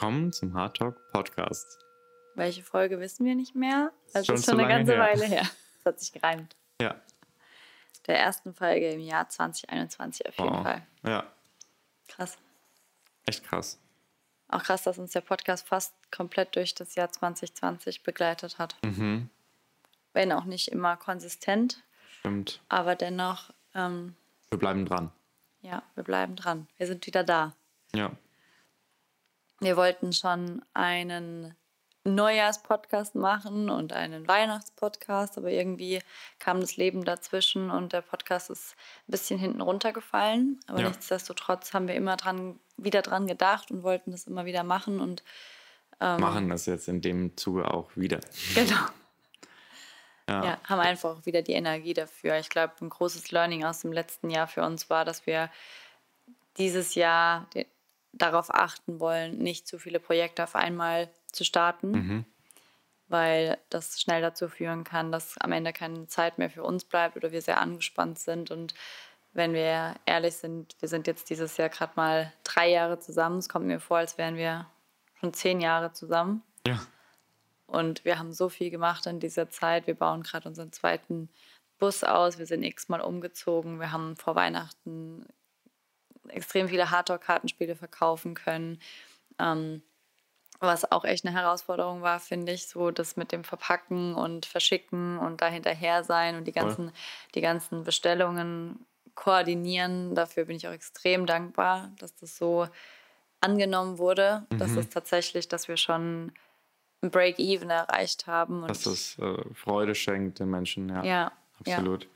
Willkommen zum Hard Talk Podcast. Welche Folge wissen wir nicht mehr? Also Schon ist schon eine ganze her. Weile her. Das hat sich gereimt. Ja. Der ersten Folge im Jahr 2021 auf jeden Wow. Fall. Ja, Krass. echt krass. Auch krass, dass uns der Podcast fast komplett durch das Jahr 2020 begleitet hat. Mhm. Wenn auch nicht immer konsistent, Stimmt. aber dennoch, ähm, Wir bleiben dran. ja, wir bleiben dran. Wir sind wieder da. Ja. Wir wollten schon einen Neujahrspodcast machen und einen Weihnachtspodcast, aber irgendwie kam das Leben dazwischen und der Podcast ist ein bisschen hinten runtergefallen. Aber Ja. nichtsdestotrotz haben wir immer dran, wieder dran gedacht und wollten das immer wieder machen und Ähm. Machen das jetzt in dem Zuge auch wieder. genau. Ja. Ja, haben einfach wieder die Energie dafür. Ich glaube, ein großes Learning aus dem letzten Jahr für uns war, dass wir dieses Jahr de- darauf achten wollen, nicht zu viele Projekte auf einmal zu starten, Mhm. weil das schnell dazu führen kann, dass am Ende keine Zeit mehr für uns bleibt oder wir sehr angespannt sind. Und wenn wir ehrlich sind, wir sind jetzt dieses Jahr gerade mal drei Jahre zusammen. Es kommt mir vor, als wären wir schon zehn Jahre zusammen. Ja. Und wir haben so viel gemacht in dieser Zeit. Wir bauen gerade unseren zweiten Bus aus. Wir sind x-mal umgezogen. Wir haben vor Weihnachten extrem viele Hardcore-Kartenspiele verkaufen können. Ähm, was auch echt eine Herausforderung war, finde ich, so das mit dem Verpacken und Verschicken und da hinterher sein und die ganzen, die ganzen Bestellungen koordinieren. Dafür bin ich auch extrem dankbar, dass das so angenommen wurde. Das ist tatsächlich, dass wir schon ein Break-Even erreicht haben. Und Dass das äh, Freude schenkt den Menschen. Ja. ja, Absolut.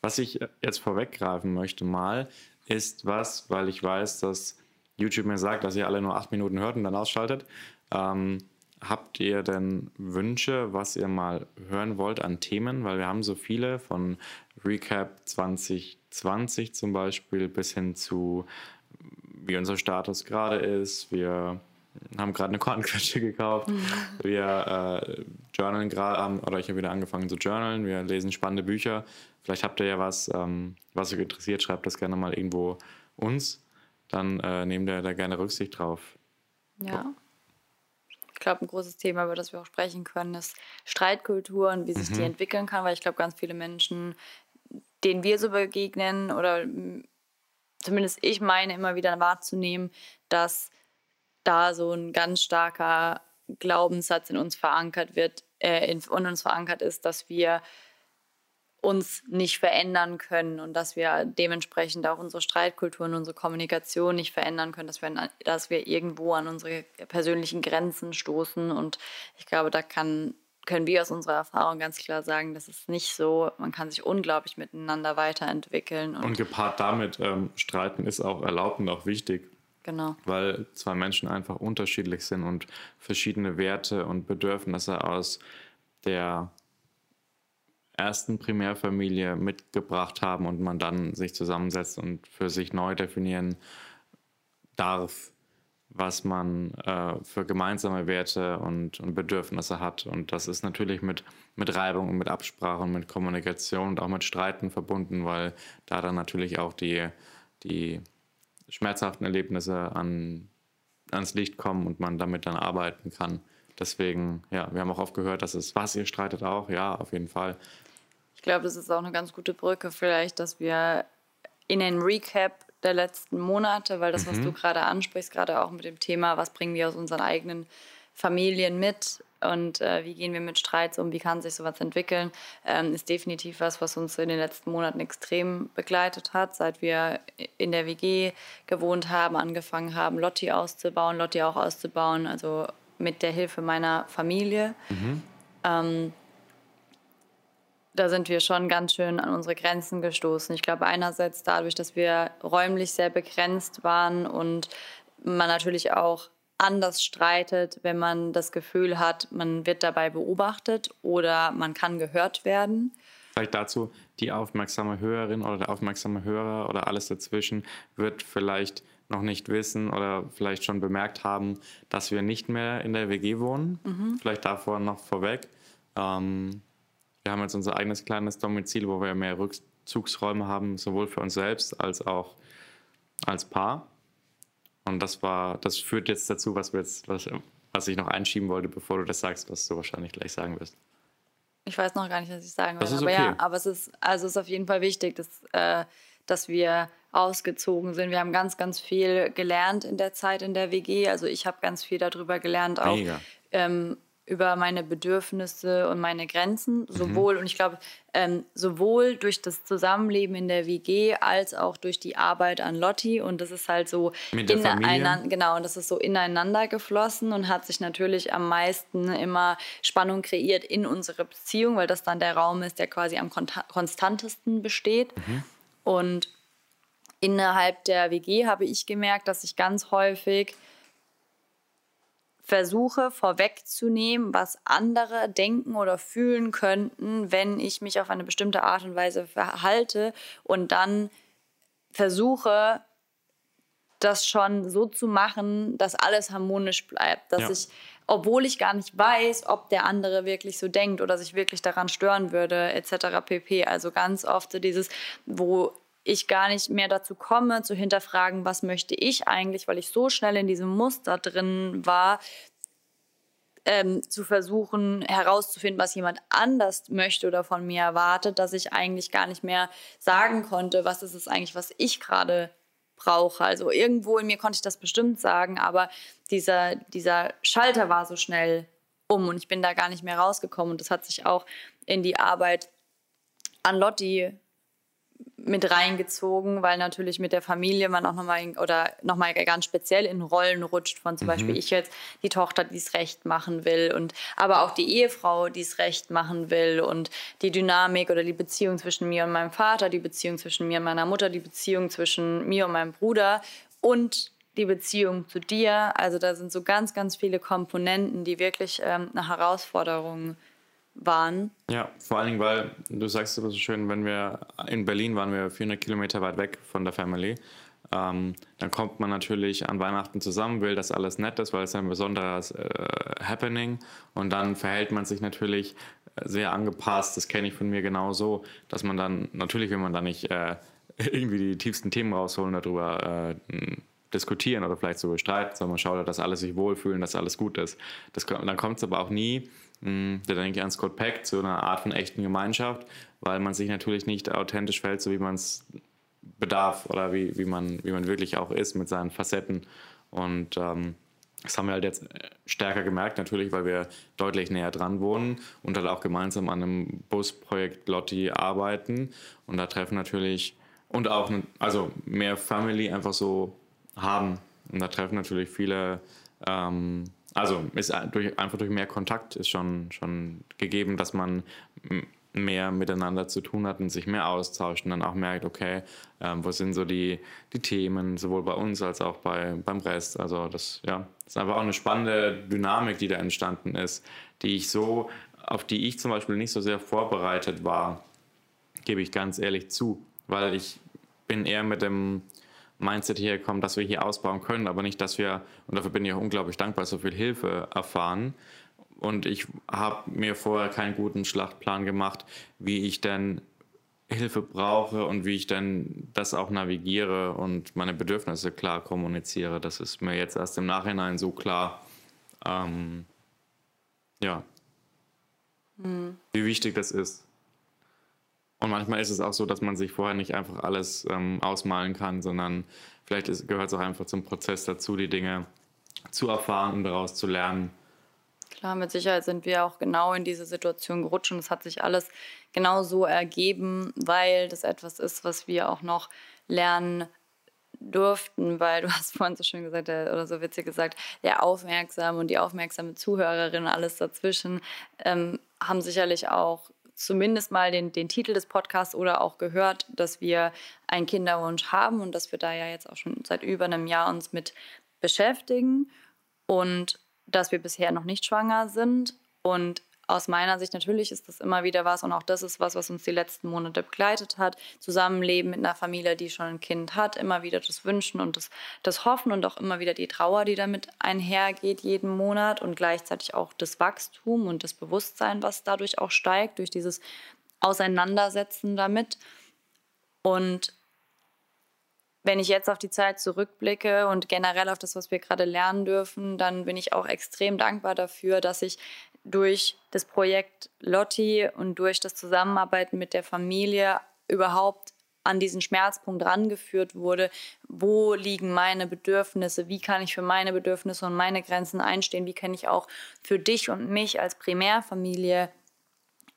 Was ich äh, jetzt vorweggreifen möchte mal, ist was, weil ich weiß, dass YouTube mir sagt, dass ihr alle nur acht Minuten hört und dann ausschaltet. Ähm, habt ihr denn Wünsche, was ihr mal hören wollt an Themen? Weil wir haben so viele von Recap 2020 zum Beispiel bis hin zu, wie unser Status gerade ist. Wir haben gerade eine Kornquetsche gekauft. Wir äh, journalen gerade, oder ich habe wieder angefangen zu journalen. Wir lesen spannende Bücher. Vielleicht habt ihr ja was, ähm, was euch interessiert, schreibt das gerne mal irgendwo uns. Dann äh, nehmen wir da gerne Rücksicht drauf. Ja. Ich glaube, ein großes Thema, über das wir auch sprechen können, ist Streitkultur und wie sich die entwickeln kann, weil ich glaube, ganz viele Menschen, denen wir so begegnen oder zumindest ich meine immer wieder wahrzunehmen, dass da so ein ganz starker Glaubenssatz in uns verankert wird, äh, in, in uns verankert ist, dass wir uns nicht verändern können und dass wir dementsprechend auch unsere Streitkultur und unsere Kommunikation nicht verändern können, dass wir, dass wir irgendwo an unsere persönlichen Grenzen stoßen. Und ich glaube, da kann, können wir aus unserer Erfahrung ganz klar sagen, das ist nicht so. Man kann sich unglaublich miteinander weiterentwickeln. Und, Und gepaart damit, ähm, streiten ist auch erlaubt und auch wichtig. Genau. weil zwei Menschen einfach unterschiedlich sind und verschiedene Werte und Bedürfnisse aus der ersten Primärfamilie mitgebracht haben und man dann sich zusammensetzt und für sich neu definieren darf, was man äh, für gemeinsame Werte und, und Bedürfnisse hat. Und das ist natürlich mit, mit Reibung und mit Absprache und mit Kommunikation und auch mit Streiten verbunden, weil da dann natürlich auch die, die schmerzhaften Erlebnisse an, ans Licht kommen und man damit dann arbeiten kann. Deswegen, ja, wir haben auch oft gehört, dass es, was, ihr streitet auch? Ja, auf jeden Fall. Ich glaube, das ist auch eine ganz gute Brücke vielleicht, dass wir in den Recap der letzten Monate, weil das, was du gerade ansprichst, gerade auch mit dem Thema, was bringen wir aus unseren eigenen Familien mit und äh, wie gehen wir mit Streits um, wie kann sich sowas entwickeln, ähm, ist definitiv was, was uns in den letzten Monaten extrem begleitet hat, seit wir in der WG gewohnt haben, angefangen haben, Lotti auszubauen, Lotti auch auszubauen, also mit der Hilfe meiner Familie. Ähm, da sind wir schon ganz schön an unsere Grenzen gestoßen. Ich glaube, einerseits dadurch, dass wir räumlich sehr begrenzt waren und man natürlich auch anders streitet, wenn man das Gefühl hat, man wird dabei beobachtet oder man kann gehört werden. Vielleicht dazu, die aufmerksame Hörerin oder der aufmerksame Hörer oder alles dazwischen wird vielleicht noch nicht wissen oder vielleicht schon bemerkt haben, dass wir nicht mehr in der WG wohnen. Vielleicht davor noch vorweg. Ähm, wir haben jetzt unser eigenes kleines Domizil, wo wir mehr Rückzugsräume haben, sowohl für uns selbst als auch als Paar. Und das war, das führt jetzt dazu, was wir jetzt, was, was ich noch einschieben wollte, bevor du das sagst, was du wahrscheinlich gleich sagen wirst. Ich weiß noch gar nicht, was ich sagen will. Okay. Aber ja, aber es ist, also es ist auf jeden Fall wichtig, dass, äh, dass wir ausgezogen sind. Wir haben ganz, ganz viel gelernt in der Zeit in der WG. Also ich habe ganz viel darüber gelernt, auch ähm, über meine Bedürfnisse und meine Grenzen, mhm. sowohl, mhm. und ich glaube, ähm, sowohl durch das Zusammenleben in der WG als auch durch die Arbeit an Lotti. Und das ist halt so ineinander, genau, und das ist so ineinander geflossen und hat sich natürlich am meisten immer Spannung kreiert in unsere Beziehung, weil das dann der Raum ist, der quasi am konstantesten besteht. Mhm. Und innerhalb der WG habe ich gemerkt, dass ich ganz häufig versuche vorwegzunehmen, was andere denken oder fühlen könnten, wenn ich mich auf eine bestimmte Art und Weise verhalte und dann versuche, das schon so zu machen, dass alles harmonisch bleibt, dass ja. ich, obwohl ich gar nicht weiß, ob der andere wirklich so denkt oder sich wirklich daran stören würde, etc. pp. Also ganz oft so dieses, wo ich gar nicht mehr dazu komme, zu hinterfragen, was möchte ich eigentlich, weil ich so schnell in diesem Muster drin war, ähm, zu versuchen herauszufinden, was jemand anders möchte oder von mir erwartet, dass ich eigentlich gar nicht mehr sagen konnte, was ist es eigentlich, was ich gerade brauche. Also irgendwo in mir konnte ich das bestimmt sagen, aber dieser, dieser Schalter war so schnell um und ich bin da gar nicht mehr rausgekommen. Und das hat sich auch in die Arbeit an Lotti mit reingezogen, weil natürlich mit der Familie man auch nochmal oder nochmal ganz speziell in Rollen rutscht von zum mhm. Beispiel ich jetzt die Tochter, die es recht machen will und aber auch die Ehefrau, die es recht machen will und die Dynamik oder die Beziehung zwischen mir und meinem Vater, die Beziehung zwischen mir und meiner Mutter, die Beziehung zwischen mir und meinem Bruder und die Beziehung zu dir. Also da sind so ganz, ganz viele Komponenten, die wirklich ähm, eine Herausforderung sind waren. Ja, vor allen Dingen, weil du sagst immer so schön, wenn wir in Berlin waren wir 400 Kilometer weit weg von der Family. Ähm, dann kommt man natürlich an Weihnachten zusammen, will, dass alles nett ist, weil es ein besonderes äh, Happening und dann verhält man sich natürlich sehr angepasst. Das kenne ich von mir genauso, dass man dann, natürlich will man da nicht äh, irgendwie die tiefsten Themen rausholen, darüber äh, diskutieren oder vielleicht sogar streiten, sondern man schaut, dass alle sich wohlfühlen, dass alles gut ist. Das, dann kommt es aber auch nie da denke ich an Scott Peck, zu einer Art von echten Gemeinschaft, weil man sich natürlich nicht authentisch fällt, so wie man es bedarf oder wie, wie, man, wie man wirklich auch ist mit seinen Facetten. Und ähm, das haben wir halt jetzt stärker gemerkt, natürlich, weil wir deutlich näher dran wohnen und halt auch gemeinsam an einem Busprojekt Lotti arbeiten. Und da treffen natürlich und auch also mehr Family einfach so haben. Und da treffen natürlich viele ähm, also ist durch, einfach durch mehr Kontakt ist schon, schon gegeben, dass man mehr miteinander zu tun hat und sich mehr austauscht und dann auch merkt, okay, ähm, wo sind so die, die Themen, sowohl bei uns als auch bei, beim Rest. Also das, ja, ist einfach auch eine spannende Dynamik, die da entstanden ist, die ich so, auf die ich zum Beispiel nicht so sehr vorbereitet war, gebe ich ganz ehrlich zu, weil ich bin eher mit dem Mindset hierher kommen, dass wir hier ausbauen können, aber nicht, dass wir, und dafür bin ich auch unglaublich dankbar, so viel Hilfe erfahren. Und ich habe mir vorher keinen guten Schlachtplan gemacht, wie ich denn Hilfe brauche und wie ich denn das auch navigiere und meine Bedürfnisse klar kommuniziere. Das ist mir jetzt erst im Nachhinein so klar. Ähm, ja. Mhm. Wie wichtig das ist. Und manchmal ist es auch so, dass man sich vorher nicht einfach alles ähm, ausmalen kann, sondern vielleicht gehört es auch einfach zum Prozess dazu, die Dinge zu erfahren und daraus zu lernen. Klar, mit Sicherheit sind wir auch genau in diese Situation gerutscht und es hat sich alles genau so ergeben, weil das etwas ist, was wir auch noch lernen durften, weil du hast vorhin so schön gesagt der, oder so witzig gesagt, der aufmerksame und die aufmerksame Zuhörerin alles dazwischen ähm, haben sicherlich auch zumindest mal den, den Titel des Podcasts oder auch gehört, dass wir einen Kinderwunsch haben und dass wir da ja jetzt auch schon seit über einem Jahr uns mit beschäftigen und dass wir bisher noch nicht schwanger sind. Und aus meiner Sicht natürlich ist das immer wieder was und auch das ist was, was uns die letzten Monate begleitet hat. Zusammenleben mit einer Familie, die schon ein Kind hat, immer wieder das Wünschen und das, das Hoffen und auch immer wieder die Trauer, die damit einhergeht jeden Monat und gleichzeitig auch das Wachstum und das Bewusstsein, was dadurch auch steigt, durch dieses Auseinandersetzen damit. Und wenn ich jetzt auf die Zeit zurückblicke und generell auf das, was wir gerade lernen dürfen, dann bin ich auch extrem dankbar dafür, dass ich durch das Projekt Lotti und durch das Zusammenarbeiten mit der Familie überhaupt an diesen Schmerzpunkt rangeführt wurde, wo liegen meine Bedürfnisse, wie kann ich für meine Bedürfnisse und meine Grenzen einstehen, wie kann ich auch für dich und mich als Primärfamilie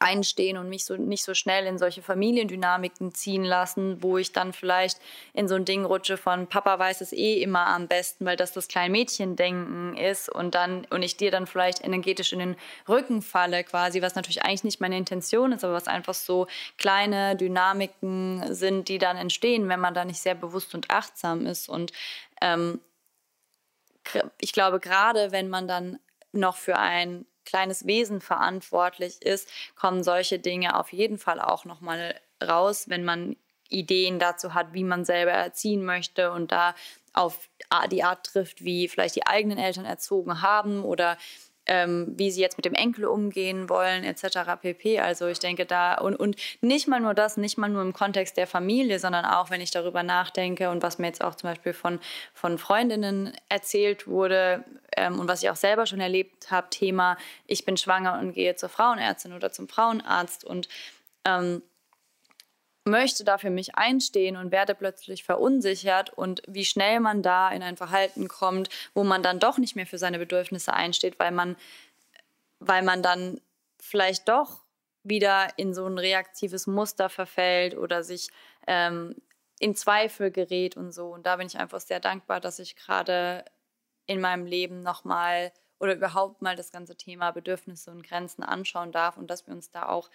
einstehen und mich so nicht so schnell in solche Familiendynamiken ziehen lassen, wo ich dann vielleicht in so ein Ding rutsche von Papa weiß es eh immer am besten, weil das das Kleinmädchendenken ist und dann und ich dir dann vielleicht energetisch in den Rücken falle quasi, was natürlich eigentlich nicht meine Intention ist, aber was einfach so kleine Dynamiken sind, die dann entstehen, wenn man da nicht sehr bewusst und achtsam ist. Und ähm, ich glaube gerade, wenn man dann noch für ein kleines Wesen verantwortlich ist, kommen solche Dinge auf jeden Fall auch nochmal raus, wenn man Ideen dazu hat, wie man selber erziehen möchte und da auf die Art trifft, wie vielleicht die eigenen Eltern erzogen haben oder ähm, wie sie jetzt mit dem Enkel umgehen wollen, etc. pp. Also ich denke da und, und nicht mal nur das, nicht mal nur im Kontext der Familie, sondern auch, wenn ich darüber nachdenke und was mir jetzt auch zum Beispiel von, von Freundinnen erzählt wurde ähm, und was ich auch selber schon erlebt habe, Thema, ich bin schwanger und gehe zur Frauenärztin oder zum Frauenarzt und ähm, möchte da für mich einstehen und werde plötzlich verunsichert und wie schnell man da in ein Verhalten kommt, wo man dann doch nicht mehr für seine Bedürfnisse einsteht, weil man, weil man dann vielleicht doch wieder in so ein reaktives Muster verfällt oder sich ähm, in Zweifel gerät und so. Und da bin ich einfach sehr dankbar, dass ich gerade in meinem Leben nochmal oder überhaupt mal das ganze Thema Bedürfnisse und Grenzen anschauen darf und dass wir uns da auch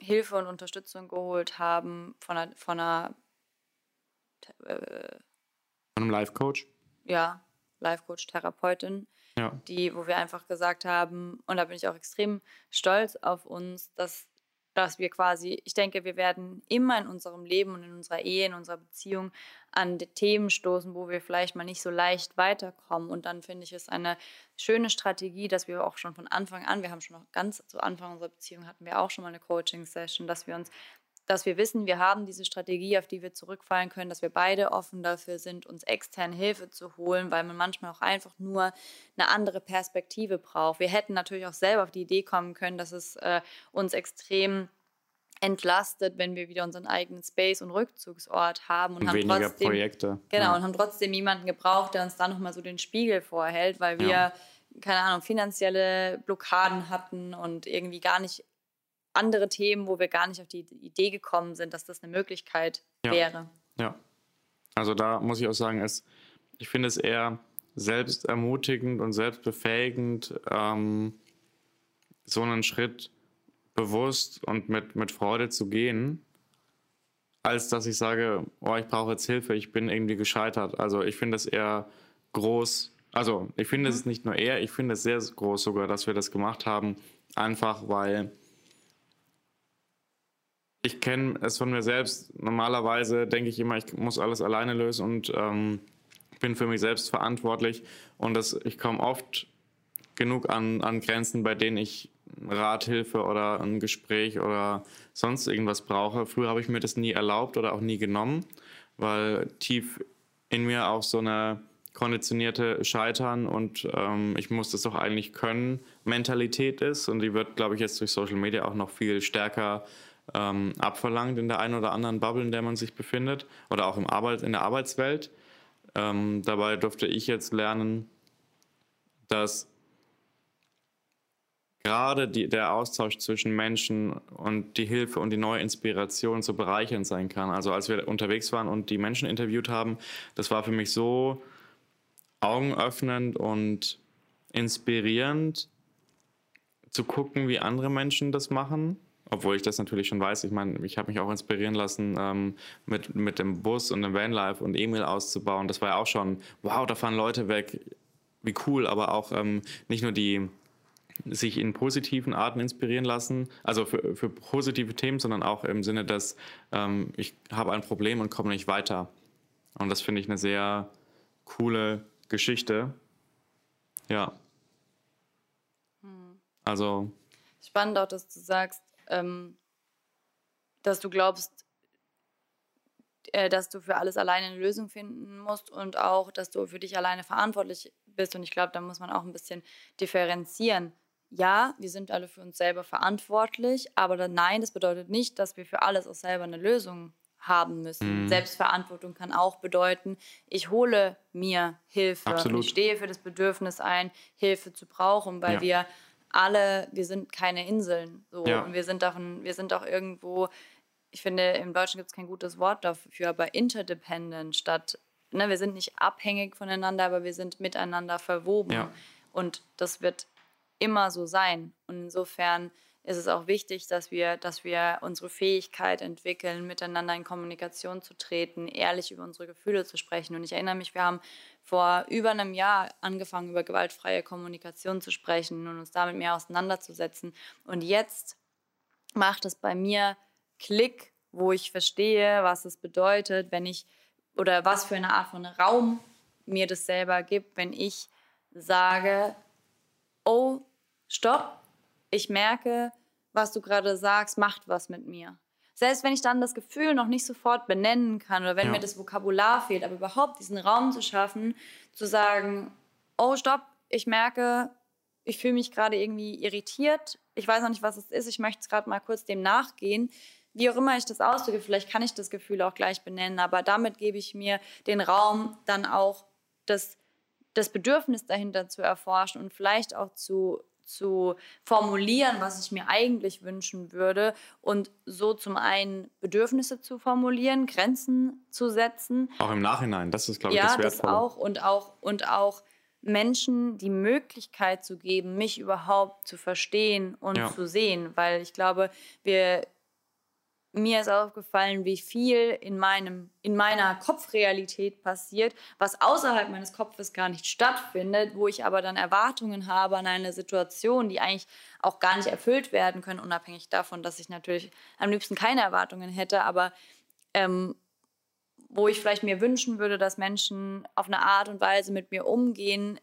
Hilfe und Unterstützung geholt haben von einer, von einer äh, von einem Life-Coach? Ja, Life-Coach-Therapeutin, ja. die, wo wir einfach gesagt haben, und da bin ich auch extrem stolz auf uns, dass dass wir quasi, ich denke, wir werden immer in unserem Leben und in unserer Ehe, in unserer Beziehung an die Themen stoßen, wo wir vielleicht mal nicht so leicht weiterkommen. Und dann finde ich es eine schöne Strategie, dass wir auch schon von Anfang an, wir haben schon noch ganz zu Anfang unserer Beziehung hatten wir auch schon mal eine Coaching-Session, dass wir uns dass wir wissen, wir haben diese Strategie, auf die wir zurückfallen können, dass wir beide offen dafür sind, uns externe Hilfe zu holen, weil man manchmal auch einfach nur eine andere Perspektive braucht. Wir hätten natürlich auch selber auf die Idee kommen können, dass es äh, uns extrem entlastet, wenn wir wieder unseren eigenen Space und Rückzugsort haben und, und haben weniger trotzdem, Projekte. Genau, ja. und haben trotzdem jemanden gebraucht, der uns da nochmal so den Spiegel vorhält, weil wir, ja. keine Ahnung, finanzielle Blockaden hatten und irgendwie gar nicht andere Themen, wo wir gar nicht auf die Idee gekommen sind, dass das eine Möglichkeit ja. wäre. Ja. Also da muss ich auch sagen, es, ich finde es eher selbstermutigend und selbstbefähigend, ähm, so einen Schritt bewusst und mit, mit Freude zu gehen, als dass ich sage, oh, ich brauche jetzt Hilfe, ich bin irgendwie gescheitert. Also ich finde es eher groß, also ich finde mhm. es nicht nur eher, ich finde es sehr groß sogar, dass wir das gemacht haben, einfach weil ich kenne es von mir selbst. Normalerweise denke ich immer, ich muss alles alleine lösen und ähm, bin für mich selbst verantwortlich. Und das, ich komme oft genug an, an Grenzen, bei denen ich Rathilfe oder ein Gespräch oder sonst irgendwas brauche. Früher habe ich mir das nie erlaubt oder auch nie genommen, weil tief in mir auch so eine konditionierte Scheitern und ähm, ich muss das doch eigentlich können Mentalität ist und die wird, glaube ich, jetzt durch Social Media auch noch viel stärker ähm, abverlangt in der einen oder anderen Bubble, in der man sich befindet oder auch im Arbeit, in der Arbeitswelt. Ähm, dabei durfte ich jetzt lernen, dass gerade die, der Austausch zwischen Menschen und die Hilfe und die neue Inspiration so bereichernd sein kann. Also als wir unterwegs waren und die Menschen interviewt haben, das war für mich so augenöffnend und inspirierend zu gucken, wie andere Menschen das machen obwohl ich das natürlich schon weiß. Ich meine, ich habe mich auch inspirieren lassen, ähm, mit, mit dem Bus und dem Vanlife und E-Mail auszubauen. Das war ja auch schon, wow, da fahren Leute weg, wie cool, aber auch ähm, nicht nur die sich in positiven Arten inspirieren lassen, also für, für positive Themen, sondern auch im Sinne, dass ähm, ich habe ein Problem und komme nicht weiter. Und das finde ich eine sehr coole Geschichte. Ja. Hm. Also. Spannend auch, dass du sagst, ähm, dass du glaubst, äh, dass du für alles alleine eine Lösung finden musst und auch, dass du für dich alleine verantwortlich bist. Und ich glaube, da muss man auch ein bisschen differenzieren. Ja, wir sind alle für uns selber verantwortlich, aber dann, nein, das bedeutet nicht, dass wir für alles auch selber eine Lösung haben müssen. Mhm. Selbstverantwortung kann auch bedeuten, ich hole mir Hilfe. Absolut. Ich stehe für das Bedürfnis ein, Hilfe zu brauchen, weil ja. wir alle, wir sind keine Inseln. So. Ja. Und wir sind, davon, wir sind auch irgendwo ich finde, im Deutschen gibt es kein gutes Wort dafür, aber interdependent statt, ne, wir sind nicht abhängig voneinander, aber wir sind miteinander verwoben. Ja. Und das wird immer so sein. Und insofern ist es auch wichtig, dass wir, dass wir unsere Fähigkeit entwickeln, miteinander in Kommunikation zu treten, ehrlich über unsere Gefühle zu sprechen. Und ich erinnere mich, wir haben vor über einem Jahr angefangen, über gewaltfreie Kommunikation zu sprechen und uns damit mehr auseinanderzusetzen. Und jetzt macht es bei mir Klick, wo ich verstehe, was es bedeutet, wenn ich oder was für eine Art von Raum mir das selber gibt, wenn ich sage, oh, stopp, ich merke, was du gerade sagst, macht was mit mir. Selbst wenn ich dann das Gefühl noch nicht sofort benennen kann oder wenn ja. mir das Vokabular fehlt, aber überhaupt diesen Raum zu schaffen, zu sagen, oh, stopp, ich merke, ich fühle mich gerade irgendwie irritiert, ich weiß noch nicht, was es ist, ich möchte gerade mal kurz dem nachgehen wie auch immer ich das ausdrücke, vielleicht kann ich das Gefühl auch gleich benennen, aber damit gebe ich mir den Raum, dann auch das, das Bedürfnis dahinter zu erforschen und vielleicht auch zu, zu formulieren, was ich mir eigentlich wünschen würde und so zum einen Bedürfnisse zu formulieren, Grenzen zu setzen. Auch im Nachhinein, das ist, glaube ich, ja, das Wertvolle. Ja, das auch und auch und auch Menschen die Möglichkeit zu geben, mich überhaupt zu verstehen und ja. zu sehen, weil ich glaube, wir mir ist aufgefallen, wie viel in, meinem, in meiner Kopfrealität passiert, was außerhalb meines Kopfes gar nicht stattfindet, wo ich aber dann Erwartungen habe an eine Situation, die eigentlich auch gar nicht erfüllt werden können, unabhängig davon, dass ich natürlich am liebsten keine Erwartungen hätte, aber ähm, wo ich vielleicht mir wünschen würde, dass Menschen auf eine Art und Weise mit mir umgehen,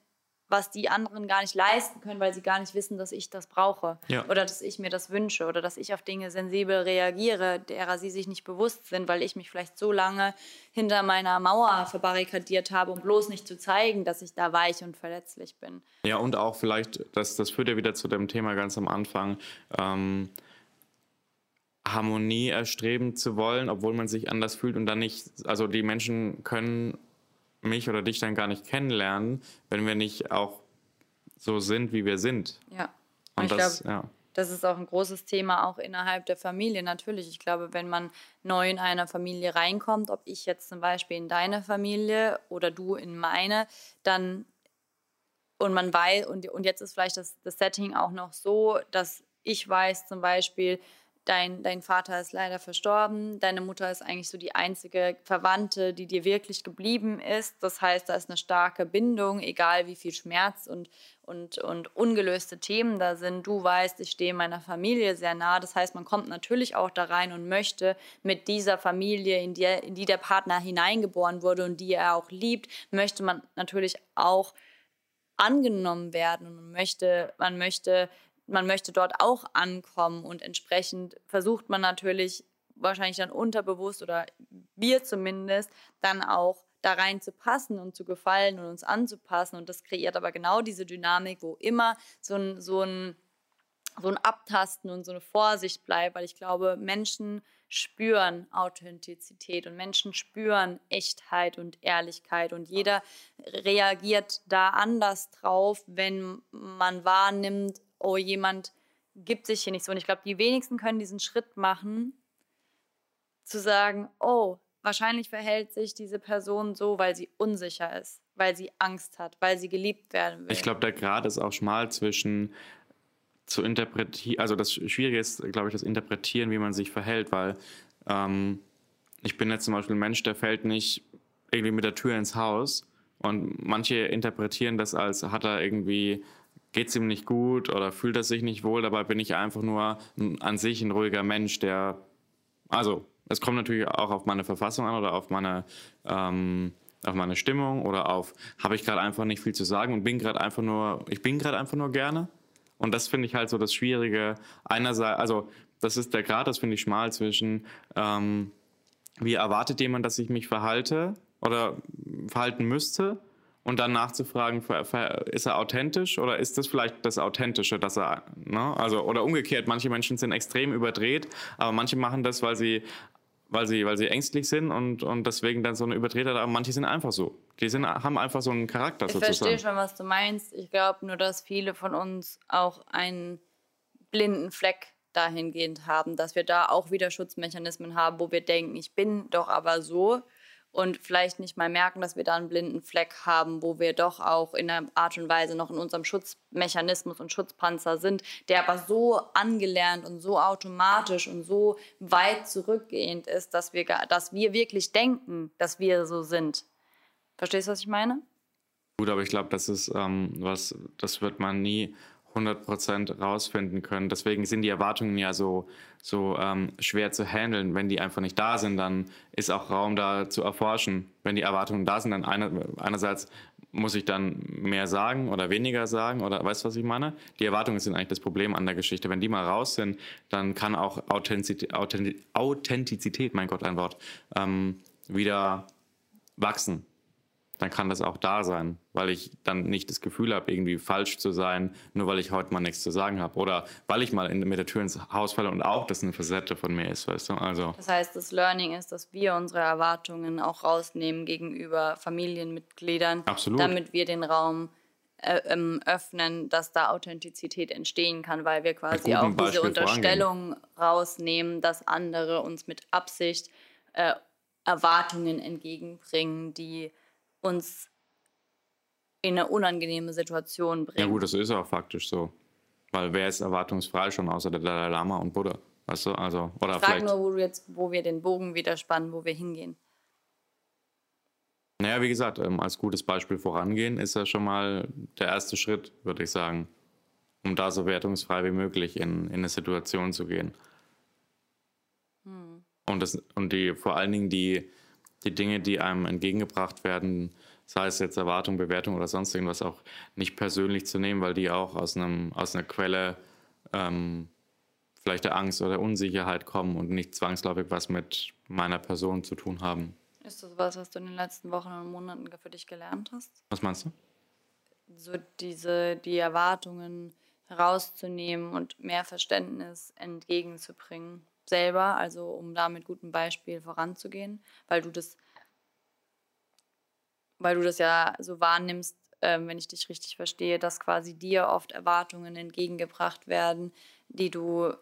was die anderen gar nicht leisten können, weil sie gar nicht wissen, dass ich das brauche ja. oder dass ich mir das wünsche oder dass ich auf Dinge sensibel reagiere, derer sie sich nicht bewusst sind, weil ich mich vielleicht so lange hinter meiner Mauer verbarrikadiert habe, um bloß nicht zu zeigen, dass ich da weich und verletzlich bin. Ja, und auch vielleicht, das, das führt ja wieder zu dem Thema ganz am Anfang. Ähm, Harmonie erstreben zu wollen, obwohl man sich anders fühlt und dann nicht, also die Menschen können mich oder dich dann gar nicht kennenlernen, wenn wir nicht auch so sind, wie wir sind. Ja. Und, und das, glaub, ja. das ist auch ein großes Thema auch innerhalb der Familie. Natürlich, ich glaube, wenn man neu in eine Familie reinkommt, ob ich jetzt zum Beispiel in deine Familie oder du in meine, dann und man weiß, und, und jetzt ist vielleicht das, das Setting auch noch so, dass ich weiß zum Beispiel, dein, dein Vater ist leider verstorben, deine Mutter ist eigentlich so die einzige Verwandte, die dir wirklich geblieben ist. Das heißt, da ist eine starke Bindung, egal wie viel Schmerz und, und, und ungelöste Themen da sind. Du weißt, ich stehe meiner Familie sehr nah. Das heißt, man kommt natürlich auch da rein und möchte mit dieser Familie, in die, in die der Partner hineingeboren wurde und die er auch liebt, möchte man natürlich auch angenommen werden und möchte, man möchte man möchte dort auch ankommen und entsprechend versucht man natürlich wahrscheinlich dann unterbewusst oder wir zumindest dann auch da rein zu passen und zu gefallen und uns anzupassen. Und das kreiert aber genau diese Dynamik, wo immer so ein, so ein, so ein Abtasten und so eine Vorsicht bleibt, weil ich glaube, Menschen spüren Authentizität und Menschen spüren Echtheit und Ehrlichkeit und jeder reagiert da anders drauf, wenn man wahrnimmt, oh, jemand gibt sich hier nicht so. Und ich glaube, die wenigsten können diesen Schritt machen, zu sagen, oh, wahrscheinlich verhält sich diese Person so, weil sie unsicher ist, weil sie Angst hat, weil sie geliebt werden will. Ich glaube, der Grad ist auch schmal zwischen zu interpretieren, also das Schwierige ist, glaube ich, das Interpretieren, wie man sich verhält, weil ähm, ich bin jetzt zum Beispiel ein Mensch, der fällt nicht irgendwie mit der Tür ins Haus und manche interpretieren das als, hat er irgendwie geht es ihm nicht gut oder fühlt er sich nicht wohl. Dabei bin ich einfach nur an sich ein ruhiger Mensch, der, also es kommt natürlich auch auf meine Verfassung an oder auf meine, ähm, auf meine Stimmung oder auf, habe ich gerade einfach nicht viel zu sagen und bin gerade einfach nur, ich bin gerade einfach nur gerne. Und das finde ich halt so das Schwierige. Einerseits, also das ist der Grad, das finde ich schmal zwischen, ähm, wie erwartet jemand, dass ich mich verhalte oder verhalten müsste? Und dann nachzufragen, ist er authentisch oder ist das vielleicht das Authentische, dass er, ne? also oder umgekehrt, manche Menschen sind extrem überdreht, aber manche machen das, weil sie weil sie, weil sie ängstlich sind und, und deswegen dann so eine Übertreter, aber manche sind einfach so. Die sind, haben einfach so einen Charakter ich sozusagen. Ich verstehe schon, was du meinst. Ich glaube nur, dass viele von uns auch einen blinden Fleck dahingehend haben, dass wir da auch wieder Schutzmechanismen haben, wo wir denken, ich bin doch aber so und vielleicht nicht mal merken, dass wir da einen blinden Fleck haben, wo wir doch auch in einer Art und Weise noch in unserem Schutzmechanismus und Schutzpanzer sind, der aber so angelernt und so automatisch und so weit zurückgehend ist, dass wir, dass wir wirklich denken, dass wir so sind. Verstehst du, was ich meine? Gut, aber ich glaube, das ist ähm, was, das wird man nie 100% rausfinden können. Deswegen sind die Erwartungen ja so, so ähm, schwer zu handeln. Wenn die einfach nicht da sind, dann ist auch Raum da zu erforschen. Wenn die Erwartungen da sind, dann eine, einerseits muss ich dann mehr sagen oder weniger sagen oder weißt du, was ich meine? Die Erwartungen sind eigentlich das Problem an der Geschichte. Wenn die mal raus sind, dann kann auch Authentizität, Authentizität mein Gott, ein Wort, ähm, wieder wachsen dann kann das auch da sein, weil ich dann nicht das Gefühl habe, irgendwie falsch zu sein, nur weil ich heute mal nichts zu sagen habe. Oder weil ich mal in, mit der Tür ins Haus falle und auch das eine Facette von mir ist, weißt du? Also. Das heißt, das Learning ist, dass wir unsere Erwartungen auch rausnehmen gegenüber Familienmitgliedern, Absolut. damit wir den Raum äh, ähm, öffnen, dass da Authentizität entstehen kann, weil wir quasi auch Beispiel diese Unterstellung vorangehen. rausnehmen, dass andere uns mit Absicht äh, Erwartungen entgegenbringen, die uns in eine unangenehme Situation bringen. Ja gut, das ist auch faktisch so. Weil wer ist erwartungsfrei schon außer der Dalai Lama und Buddha? Weißt du, also, oder ich frage nur, wo, jetzt, wo wir den Bogen wieder spannen, wo wir hingehen. Naja, wie gesagt, ähm, als gutes Beispiel vorangehen ist ja schon mal der erste Schritt, würde ich sagen, um da so wertungsfrei wie möglich in, in eine Situation zu gehen. Hm. Und, das, und die, vor allen Dingen die, die Dinge, die einem entgegengebracht werden, sei es jetzt Erwartung, Bewertung oder sonst irgendwas, auch nicht persönlich zu nehmen, weil die auch aus, einem, aus einer Quelle ähm, vielleicht der Angst oder der Unsicherheit kommen und nicht zwangsläufig was mit meiner Person zu tun haben. Ist das was, was du in den letzten Wochen und Monaten für dich gelernt hast? Was meinst du? So diese, die Erwartungen herauszunehmen und mehr Verständnis entgegenzubringen selber, also um da mit gutem Beispiel voranzugehen, weil du das, weil du das ja so wahrnimmst, äh, wenn ich dich richtig verstehe, dass quasi dir oft Erwartungen entgegengebracht werden, die du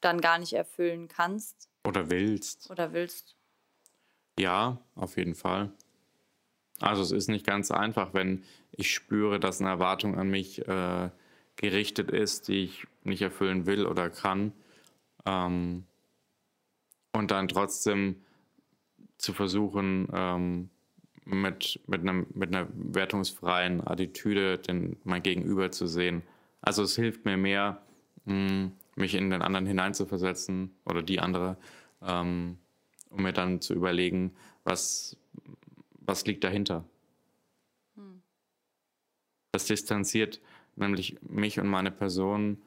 dann gar nicht erfüllen kannst. Oder willst. Oder willst. Ja, auf jeden Fall. Also es ist nicht ganz einfach, wenn ich spüre, dass eine Erwartung an mich äh, gerichtet ist, die ich nicht erfüllen will oder kann. Ähm, und dann trotzdem zu versuchen, ähm, mit, mit, einem, mit einer wertungsfreien Attitüde den, mein Gegenüber zu sehen. Also es hilft mir mehr, mh, hm, mich in den anderen hineinzuversetzen oder die andere, ähm, um mir dann zu überlegen, was, was liegt dahinter. Hm. Das distanziert nämlich mich und meine Person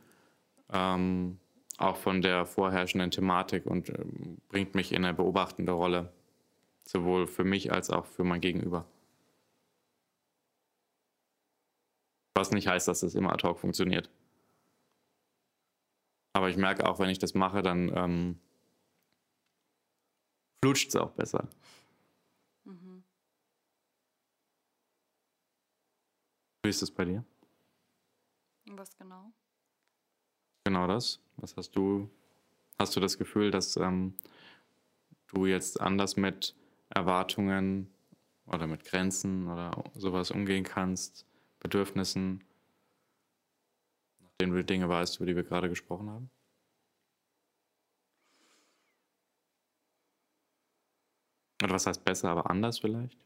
ähm, auch von der vorherrschenden Thematik und äh, bringt mich in eine beobachtende Rolle, sowohl für mich als auch für mein Gegenüber. Was nicht heißt, dass das immer ad hoc funktioniert. Aber ich merke auch, wenn ich das mache, dann ähm, flutscht es auch besser. Mhm. Wie ist es bei dir? Was genau? Genau das. Was hast du? Hast du das Gefühl, dass ähm, du jetzt anders mit Erwartungen oder mit Grenzen oder sowas umgehen kannst, Bedürfnissen, nachdem du Dinge weißt, über die wir gerade gesprochen haben? Oder was heißt besser, aber anders vielleicht?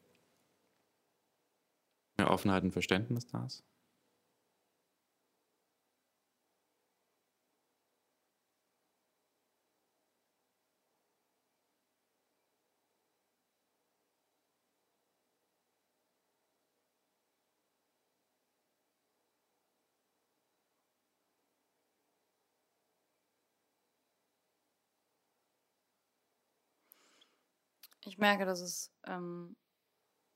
Mehr Offenheit und Verständnis da ist? Merke, dass es ähm,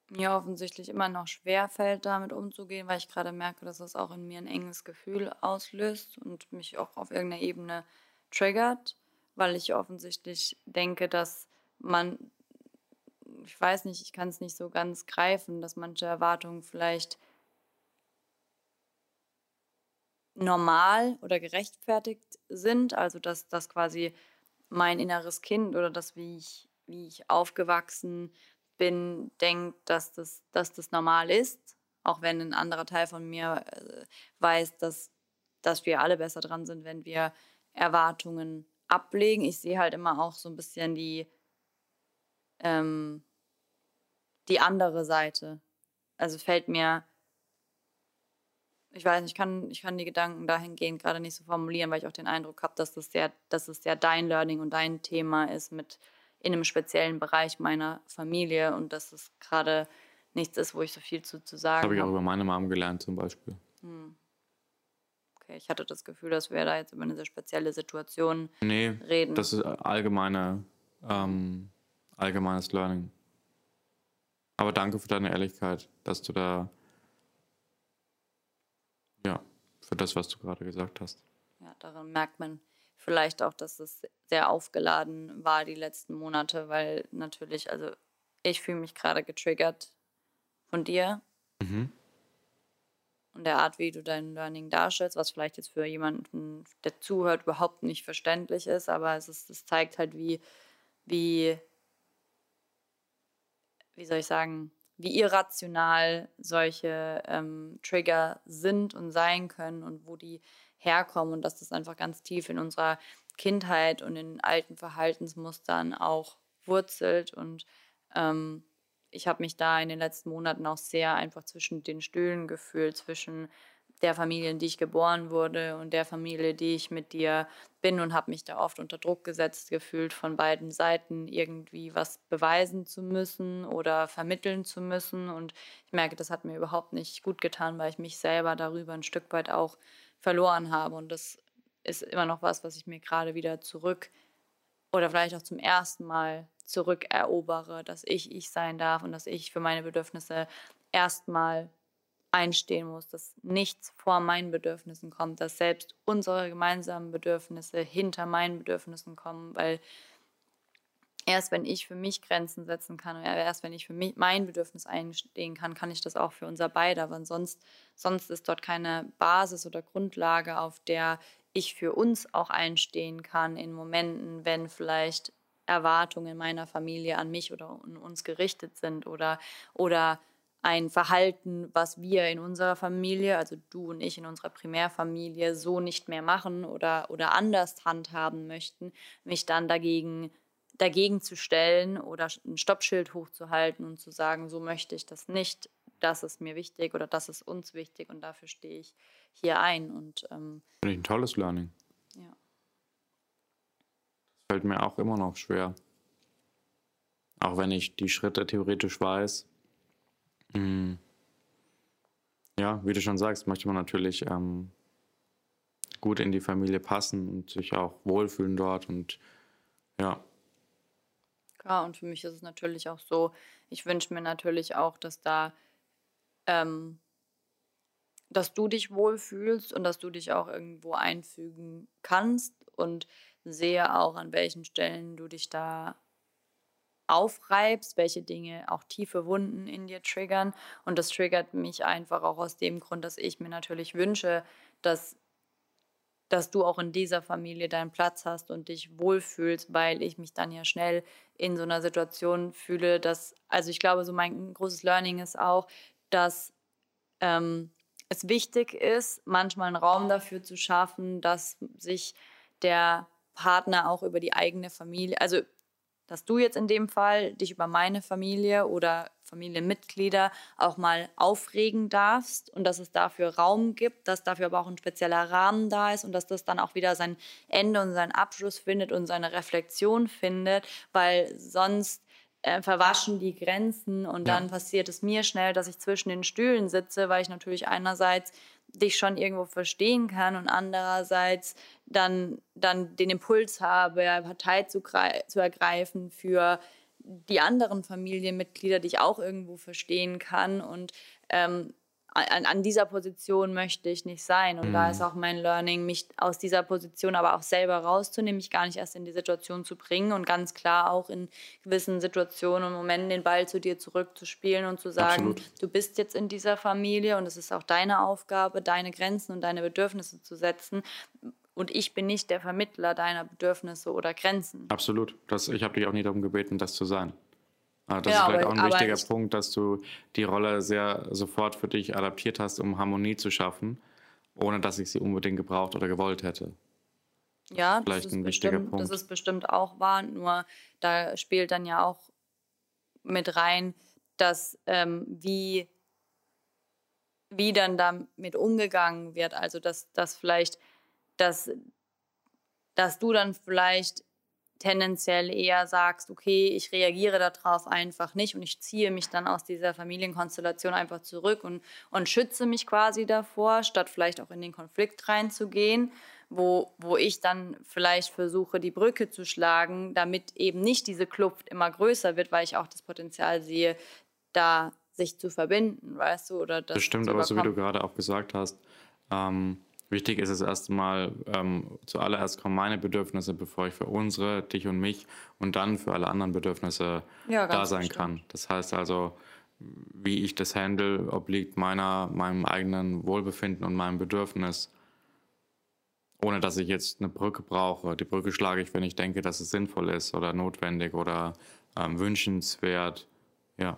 mir offensichtlich immer noch schwer fällt, damit umzugehen, weil ich gerade merke, dass es auch in mir ein enges Gefühl auslöst und mich auch auf irgendeiner Ebene triggert, weil ich offensichtlich denke, dass man, ich weiß nicht, ich kann es nicht so ganz greifen, dass manche Erwartungen vielleicht normal oder gerechtfertigt sind, also dass das quasi mein inneres Kind oder das, wie ich, wie ich aufgewachsen bin, denkt, dass das, dass das normal ist, auch wenn ein anderer Teil von mir äh, weiß, dass, dass wir alle besser dran sind, wenn wir Erwartungen ablegen. Ich sehe halt immer auch so ein bisschen die, ähm, die andere Seite. Also fällt mir, ich weiß nicht, ich kann, ich kann die Gedanken dahingehend gerade nicht so formulieren, weil ich auch den Eindruck habe, dass das sehr, dass es ja dein Learning und dein Thema ist mit in einem speziellen Bereich meiner Familie und dass es gerade nichts ist, wo ich so viel zu, zu sagen habe. Habe ich auch über meine Mom gelernt zum Beispiel. Hm. Okay, ich hatte das Gefühl, dass wir da jetzt über eine sehr spezielle Situation nee, reden. Das ist allgemeine, ähm, allgemeines Learning. Aber danke für deine Ehrlichkeit, dass du da, ja, für das, was du gerade gesagt hast. Ja, daran merkt man, vielleicht auch, dass es sehr aufgeladen war die letzten Monate, weil natürlich, also ich fühle mich gerade getriggert von dir mhm. und der Art, wie du dein Learning darstellst, was vielleicht jetzt für jemanden, der zuhört, überhaupt nicht verständlich ist, aber es, ist, es zeigt halt, wie, wie, wie soll ich sagen, wie irrational solche ähm, Trigger sind und sein können und wo die herkommen und dass das einfach ganz tief in unserer Kindheit und in alten Verhaltensmustern auch wurzelt. Und ähm, ich habe mich da in den letzten Monaten auch sehr einfach zwischen den Stühlen gefühlt, zwischen der Familie, in die ich geboren wurde und der Familie, die ich mit dir bin und habe mich da oft unter Druck gesetzt gefühlt, von beiden Seiten irgendwie was beweisen zu müssen oder vermitteln zu müssen. Und ich merke, das hat mir überhaupt nicht gut getan, weil ich mich selber darüber ein Stück weit auch verloren habe. Und das ist immer noch was, was ich mir gerade wieder zurück oder vielleicht auch zum ersten Mal zurückerobere, dass ich ich sein darf und dass ich für meine Bedürfnisse erstmal einstehen muss, dass nichts vor meinen Bedürfnissen kommt, dass selbst unsere gemeinsamen Bedürfnisse hinter meinen Bedürfnissen kommen, weil erst wenn ich für mich Grenzen setzen kann und erst wenn ich für mich mein Bedürfnis einstehen kann, kann ich das auch für unser beide. Aber sonst, sonst ist dort keine Basis oder Grundlage, auf der ich für uns auch einstehen kann in Momenten, wenn vielleicht Erwartungen meiner Familie an mich oder an uns gerichtet sind oder, oder ein Verhalten, was wir in unserer Familie, also du und ich in unserer Primärfamilie, so nicht mehr machen oder, oder anders handhaben möchten, mich dann dagegen dagegen zu stellen oder ein Stoppschild hochzuhalten und zu sagen, so möchte ich das nicht, das ist mir wichtig oder das ist uns wichtig und dafür stehe ich hier ein. Und, ähm, Finde ich ein tolles Learning. Ja. Das fällt mir auch immer noch schwer. Auch wenn ich die Schritte theoretisch weiß. Hm, ja, wie du schon sagst, möchte man natürlich ähm, gut in die Familie passen und sich auch wohlfühlen dort und ja, ja, und für mich ist es natürlich auch so, ich wünsche mir natürlich auch, dass da, ähm, dass du dich wohlfühlst und dass du dich auch irgendwo einfügen kannst und sehe auch, an welchen Stellen du dich da aufreibst, welche Dinge auch tiefe Wunden in dir triggern. Und das triggert mich einfach auch aus dem Grund, dass ich mir natürlich wünsche, dass dass du auch in dieser Familie deinen Platz hast und dich wohlfühlst, weil ich mich dann ja schnell in so einer Situation fühle, dass, also ich glaube, so mein großes Learning ist auch, dass ähm, es wichtig ist, manchmal einen Raum dafür zu schaffen, dass sich der Partner auch über die eigene Familie, also dass du jetzt in dem Fall dich über meine Familie oder Familienmitglieder auch mal aufregen darfst und dass es dafür Raum gibt, dass dafür aber auch ein spezieller Rahmen da ist und dass das dann auch wieder sein Ende und seinen Abschluss findet und seine Reflexion findet, weil sonst äh, verwaschen die Grenzen und ja. dann passiert es mir schnell, dass ich zwischen den Stühlen sitze, weil ich natürlich einerseits dich schon irgendwo verstehen kann und andererseits dann, dann den Impuls habe, Partei zu, zu ergreifen für die anderen Familienmitglieder, die ich auch irgendwo verstehen kann. Und ähm, an, an, dieser Position möchte ich nicht sein. Und mhm. da ist auch mein Learning, mich aus dieser Position aber auch selber rauszunehmen, mich gar nicht erst in die Situation zu bringen und ganz klar auch in gewissen Situationen und Momenten den Ball zu dir zurückzuspielen und zu sagen, Absolut. du bist jetzt in dieser Familie und es ist auch deine Aufgabe, deine Grenzen und deine Bedürfnisse zu setzen. Und ich bin nicht der Vermittler deiner Bedürfnisse oder Grenzen. Absolut. Das, ich habe dich auch nie darum gebeten, das zu sein. Ah, das ja, ist vielleicht aber, auch ein wichtiger Punkt, dass du die Rolle sehr sofort für dich adaptiert hast, um Harmonie zu schaffen, ohne dass ich sie unbedingt gebraucht oder gewollt hätte. Ja, das, das ist, bestimmt, das ist bestimmt auch wahr, nur da spielt dann ja auch mit rein, dass ähm, wie, wie dann damit umgegangen wird. Also dass, dass vielleicht, dass, dass du dann vielleicht tendenziell eher sagst, okay, ich reagiere darauf einfach nicht und ich ziehe mich dann aus dieser Familienkonstellation einfach zurück und, und schütze mich quasi davor, statt vielleicht auch in den Konflikt reinzugehen, wo, wo ich dann vielleicht versuche, die Brücke zu schlagen, damit eben nicht diese Kluft immer größer wird, weil ich auch das Potenzial sehe, da sich zu verbinden, weißt du? Oder das, das stimmt, aber so wie du gerade auch gesagt hast, ähm, Wichtig ist es erstmal, ähm, zuallererst kommen meine Bedürfnisse, bevor ich für unsere, dich und mich und dann für alle anderen Bedürfnisse ja, da sein bestimmt. kann. Das heißt also, wie ich das handle, obliegt meiner, meinem eigenen Wohlbefinden und meinem Bedürfnis. Ohne dass ich jetzt eine Brücke brauche. Die Brücke schlage ich, wenn ich denke, dass es sinnvoll ist oder notwendig oder ähm, wünschenswert. Ja.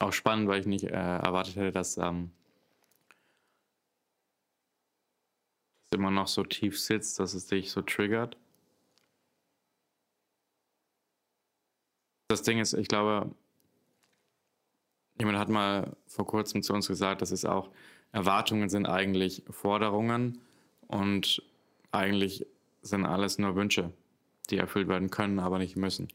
Auch spannend, weil ich nicht äh, erwartet hätte, dass ähm, es immer noch so tief sitzt, dass es dich so triggert. Das Ding ist, ich glaube, jemand hat mal vor kurzem zu uns gesagt, dass es auch Erwartungen sind eigentlich Forderungen und eigentlich sind alles nur Wünsche, die erfüllt werden können, aber nicht müssen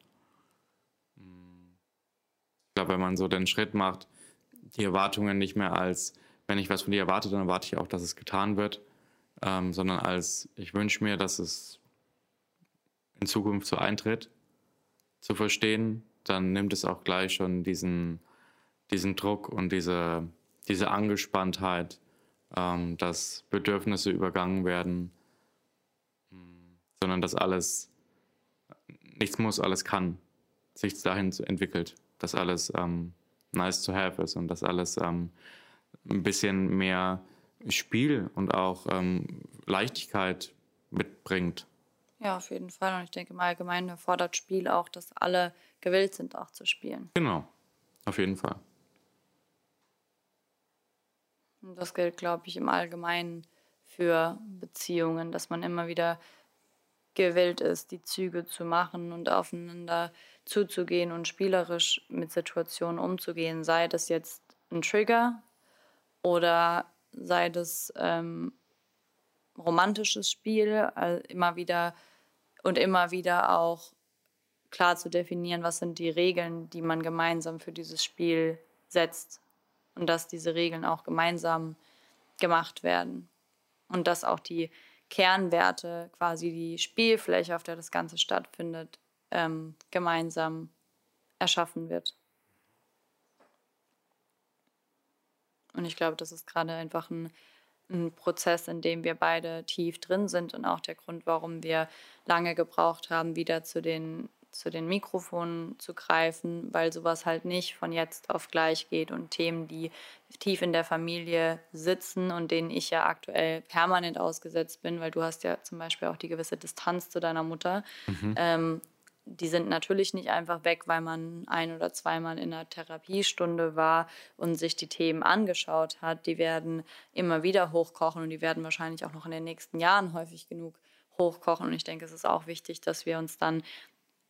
glaube, wenn man so den Schritt macht, die Erwartungen nicht mehr als, wenn ich was von dir erwarte, dann erwarte ich auch, dass es getan wird, ähm, sondern als, ich wünsche mir, dass es in Zukunft so eintritt, zu verstehen, dann nimmt es auch gleich schon diesen, diesen Druck und diese, diese Angespanntheit, ähm, dass Bedürfnisse übergangen werden, sondern dass alles, nichts muss, alles kann, sich dahin entwickelt dass alles ähm, nice to have ist und dass alles ähm, ein bisschen mehr Spiel und auch ähm, Leichtigkeit mitbringt. Ja, auf jeden Fall. Und ich denke im Allgemeinen erfordert Spiel auch, dass alle gewillt sind, auch zu spielen. Genau, auf jeden Fall. Und das gilt, glaube ich, im Allgemeinen für Beziehungen, dass man immer wieder gewillt ist, die Züge zu machen und aufeinander zuzugehen und spielerisch mit Situationen umzugehen, sei das jetzt ein Trigger oder sei das ähm, romantisches Spiel, also immer wieder und immer wieder auch klar zu definieren, was sind die Regeln, die man gemeinsam für dieses Spiel setzt und dass diese Regeln auch gemeinsam gemacht werden und dass auch die Kernwerte, quasi die Spielfläche, auf der das Ganze stattfindet, ähm, gemeinsam erschaffen wird. Und ich glaube, das ist gerade einfach ein, ein, Prozess, in dem wir beide tief drin sind und auch der Grund, warum wir lange gebraucht haben, wieder zu den zu den Mikrofonen zu greifen, weil sowas halt nicht von jetzt auf gleich geht und Themen, die tief in der Familie sitzen und denen ich ja aktuell permanent ausgesetzt bin, weil du hast ja zum Beispiel auch die gewisse Distanz zu deiner Mutter. Mhm. Ähm, die sind natürlich nicht einfach weg, weil man ein oder zweimal in einer Therapiestunde war und sich die Themen angeschaut hat. Die werden immer wieder hochkochen und die werden wahrscheinlich auch noch in den nächsten Jahren häufig genug hochkochen. Und ich denke, es ist auch wichtig, dass wir uns dann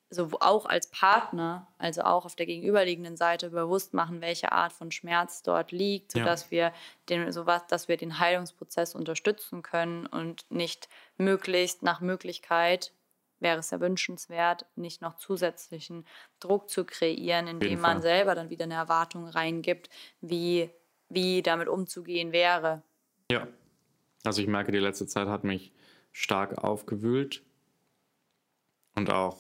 so auch als Partner, also auch auf der gegenüberliegenden Seite bewusst machen, welche Art von Schmerz dort liegt, sodass ja. wir den, so was, dass wir den Heilungsprozess unterstützen können und nicht möglichst nach Möglichkeit wäre es ja wünschenswert, nicht noch zusätzlichen Druck zu kreieren, indem man selber dann wieder eine Erwartung reingibt, wie, wie damit umzugehen wäre. Ja, also ich merke, die letzte Zeit hat mich stark aufgewühlt und auch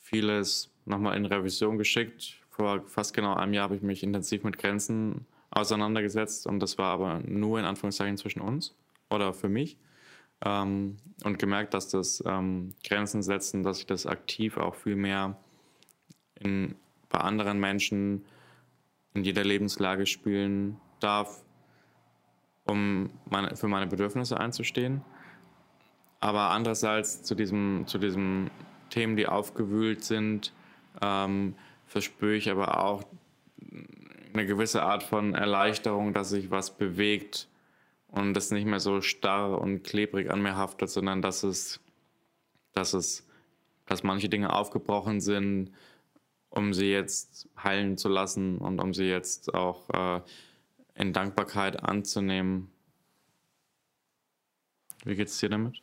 vieles nochmal in Revision geschickt. Vor fast genau einem Jahr habe ich mich intensiv mit Grenzen auseinandergesetzt und das war aber nur in Anführungszeichen zwischen uns oder für mich ähm, und gemerkt, dass das ähm, Grenzen setzen, dass ich das aktiv auch viel mehr in, bei anderen Menschen in jeder Lebenslage spielen darf, um meine, für meine Bedürfnisse einzustehen. Aber andererseits zu diesem, zu diesem Themen, die aufgewühlt sind, ähm, verspüre ich aber auch eine gewisse Art von Erleichterung, dass sich was bewegt und das nicht mehr so starr und klebrig an mir haftet, sondern dass es, dass es, dass manche Dinge aufgebrochen sind, um sie jetzt heilen zu lassen und um sie jetzt auch äh, in Dankbarkeit anzunehmen. Wie geht es dir damit?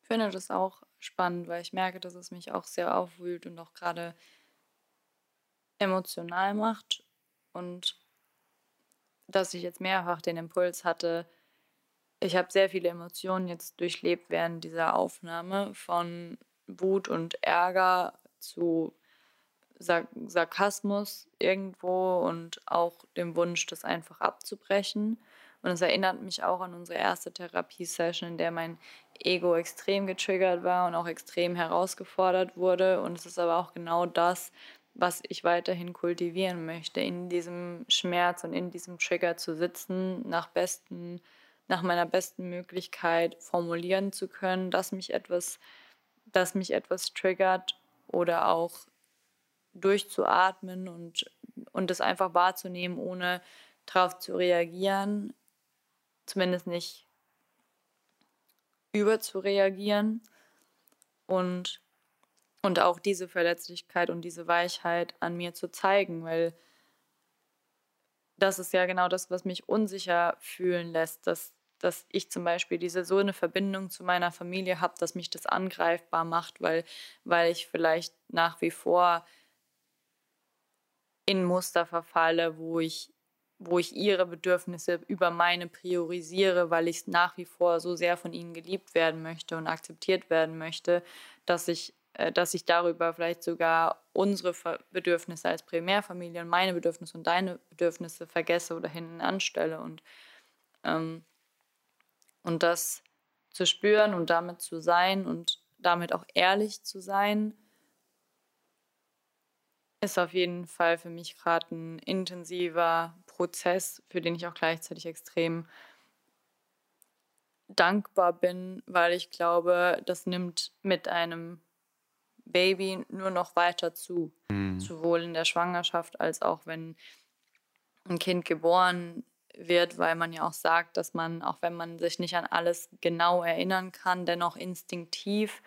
Ich finde das auch spannend, weil ich merke, dass es mich auch sehr aufwühlt und auch gerade emotional macht und dass ich jetzt mehrfach den Impuls hatte, ich habe sehr viele Emotionen jetzt durchlebt während dieser Aufnahme, von Wut und Ärger zu Sark Sarkasmus irgendwo und auch dem Wunsch, das einfach abzubrechen. Und es erinnert mich auch an unsere erste Therapiesession, in der mein Ego extrem getriggert war und auch extrem herausgefordert wurde. Und es ist aber auch genau das, was ich weiterhin kultivieren möchte, in diesem Schmerz und in diesem Trigger zu sitzen, nach besten, nach meiner besten Möglichkeit formulieren zu können, dass mich etwas, dass mich etwas triggert oder auch durchzuatmen und, und es einfach wahrzunehmen, ohne darauf zu reagieren, zumindest nicht überzureagieren. Und und auch diese Verletzlichkeit und diese Weichheit an mir zu zeigen, weil das ist ja genau das, was mich unsicher fühlen lässt, dass, dass ich zum Beispiel diese so eine Verbindung zu meiner Familie habe, dass mich das angreifbar macht, weil, weil ich vielleicht nach wie vor in Muster verfalle, wo ich, wo ich ihre Bedürfnisse über meine priorisiere, weil ich nach wie vor so sehr von ihnen geliebt werden möchte und akzeptiert werden möchte, dass ich dass ich darüber vielleicht sogar unsere Bedürfnisse als Primärfamilie und meine Bedürfnisse und deine Bedürfnisse vergesse oder hinten anstelle. Und, ähm, und das zu spüren und damit zu sein und damit auch ehrlich zu sein, ist auf jeden Fall für mich gerade ein intensiver Prozess, für den ich auch gleichzeitig extrem dankbar bin, weil ich glaube, das nimmt mit einem Baby nur noch weiter zu. Mhm. Sowohl in der Schwangerschaft als auch wenn ein Kind geboren wird, weil man ja auch sagt, dass man, auch wenn man sich nicht an alles genau erinnern kann, dennoch instinktiv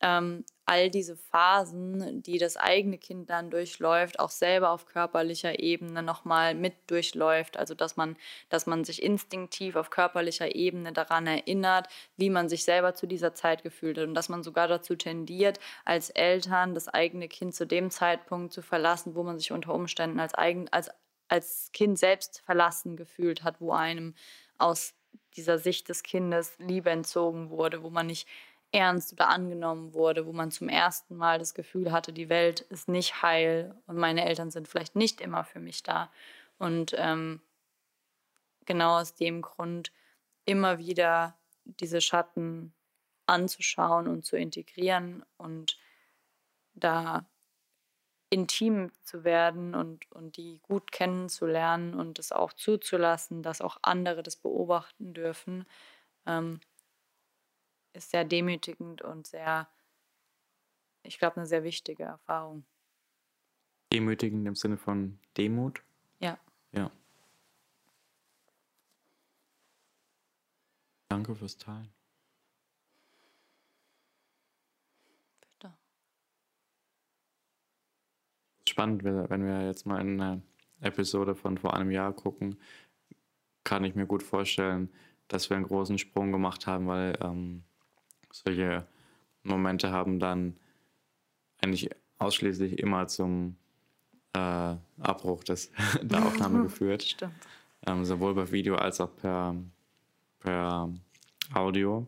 ähm, all diese Phasen, die das eigene Kind dann durchläuft, auch selber auf körperlicher Ebene nochmal mit durchläuft. Also dass man, dass man sich instinktiv auf körperlicher Ebene daran erinnert, wie man sich selber zu dieser Zeit gefühlt hat und dass man sogar dazu tendiert, als Eltern das eigene Kind zu dem Zeitpunkt zu verlassen, wo man sich unter Umständen als, eigen, als, als Kind selbst verlassen gefühlt hat, wo einem aus dieser Sicht des Kindes Liebe entzogen wurde, wo man nicht ernst oder angenommen wurde, wo man zum ersten Mal das Gefühl hatte, die Welt ist nicht heil und meine Eltern sind vielleicht nicht immer für mich da. Und ähm, genau aus dem Grund immer wieder diese Schatten anzuschauen und zu integrieren und da intim zu werden und, und die gut kennenzulernen und es auch zuzulassen, dass auch andere das beobachten dürfen. Ähm, ist sehr demütigend und sehr, ich glaube, eine sehr wichtige Erfahrung. Demütigend im Sinne von Demut? Ja. Ja. Danke fürs Teilen. Bitte. Spannend, wenn wir jetzt mal in eine Episode von vor einem Jahr gucken, kann ich mir gut vorstellen, dass wir einen großen Sprung gemacht haben, weil ähm, solche Momente haben dann eigentlich ausschließlich immer zum äh, Abbruch des, der Aufnahme geführt. Stimmt. Ähm, sowohl per Video als auch per, per Audio.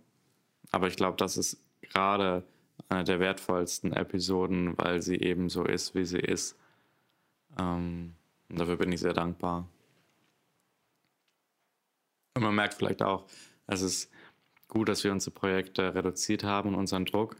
Aber ich glaube, das ist gerade eine der wertvollsten Episoden, weil sie eben so ist, wie sie ist. Ähm, und dafür bin ich sehr dankbar. Und man merkt vielleicht auch, es ist gut, dass wir unsere Projekte reduziert haben und unseren Druck.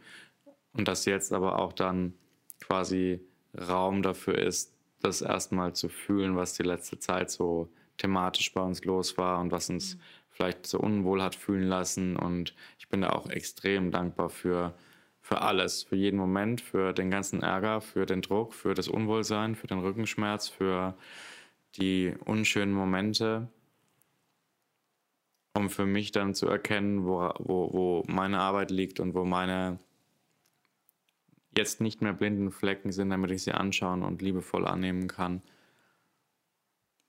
Und dass jetzt aber auch dann quasi Raum dafür ist, das erstmal zu fühlen, was die letzte Zeit so thematisch bei uns los war und was uns mhm. vielleicht so unwohl hat fühlen lassen. Und ich bin da auch extrem dankbar für, für alles, für jeden Moment, für den ganzen Ärger, für den Druck, für das Unwohlsein, für den Rückenschmerz, für die unschönen Momente, um für mich dann zu erkennen, wo, wo, wo meine Arbeit liegt und wo meine jetzt nicht mehr blinden Flecken sind, damit ich sie anschauen und liebevoll annehmen kann.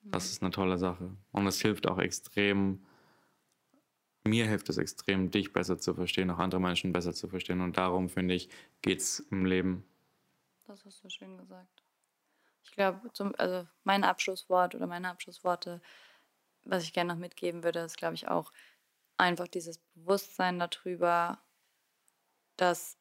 Das ist eine tolle Sache. Und es hilft auch extrem, mir hilft es extrem, dich besser zu verstehen, auch andere Menschen besser zu verstehen. Und darum, finde ich, geht es im Leben. Das hast du schön gesagt. Ich glaube, also mein Abschlusswort oder meine Abschlussworte, was ich gerne noch mitgeben würde, ist, glaube ich, auch einfach dieses Bewusstsein darüber, dass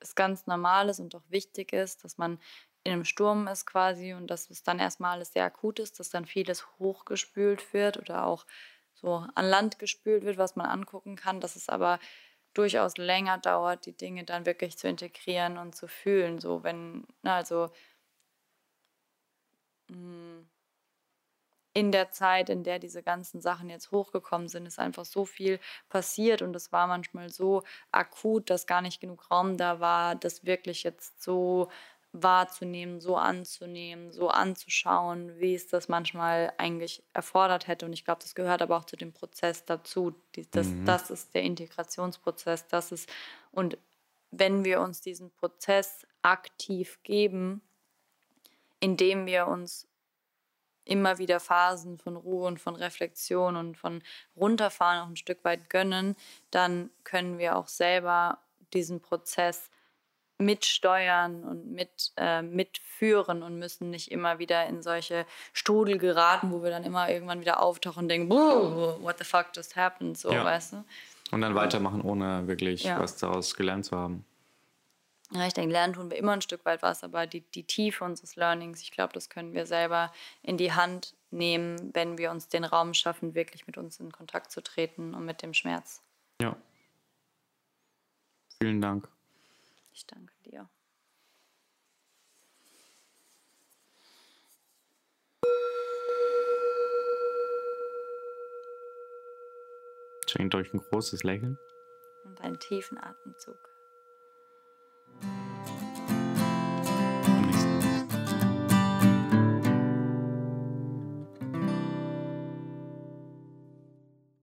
es ganz normal ist und auch wichtig ist, dass man in einem Sturm ist quasi und dass es dann erstmal alles sehr akut ist, dass dann vieles hochgespült wird oder auch so an Land gespült wird, was man angucken kann, dass es aber durchaus länger dauert, die Dinge dann wirklich zu integrieren und zu fühlen. So, wenn, ne, also mh, hm, in der Zeit, in der diese ganzen Sachen jetzt hochgekommen sind, ist einfach so viel passiert und es war manchmal so akut, dass gar nicht genug Raum da war, das wirklich jetzt so wahrzunehmen, so anzunehmen, so anzuschauen, wie es das manchmal eigentlich erfordert hätte. Und ich glaube, das gehört aber auch zu dem Prozess dazu. Das, mhm. das ist der Integrationsprozess. Das ist, und wenn wir uns diesen Prozess aktiv geben, indem wir uns immer wieder Phasen von Ruhe und von Reflexion und von runterfahren auch ein Stück weit gönnen, dann können wir auch selber diesen Prozess mitsteuern und mit, äh, mitführen und müssen nicht immer wieder in solche Strudel geraten, wo wir dann immer irgendwann wieder auftauchen und denken, what the fuck just happened, so, ja. weißt du? Und dann weitermachen, ohne wirklich ja. was daraus gelernt zu haben. Ja, ich denke, lernen tun wir immer ein Stück weit was, aber die, die Tiefe unseres Learnings, ich glaube, das können wir selber in die Hand nehmen, wenn wir uns den Raum schaffen, wirklich mit uns in Kontakt zu treten und mit dem Schmerz. Ja. Vielen Dank. Ich danke dir. Schenkt euch ein großes Lächeln. Und einen tiefen Atemzug. Thank you.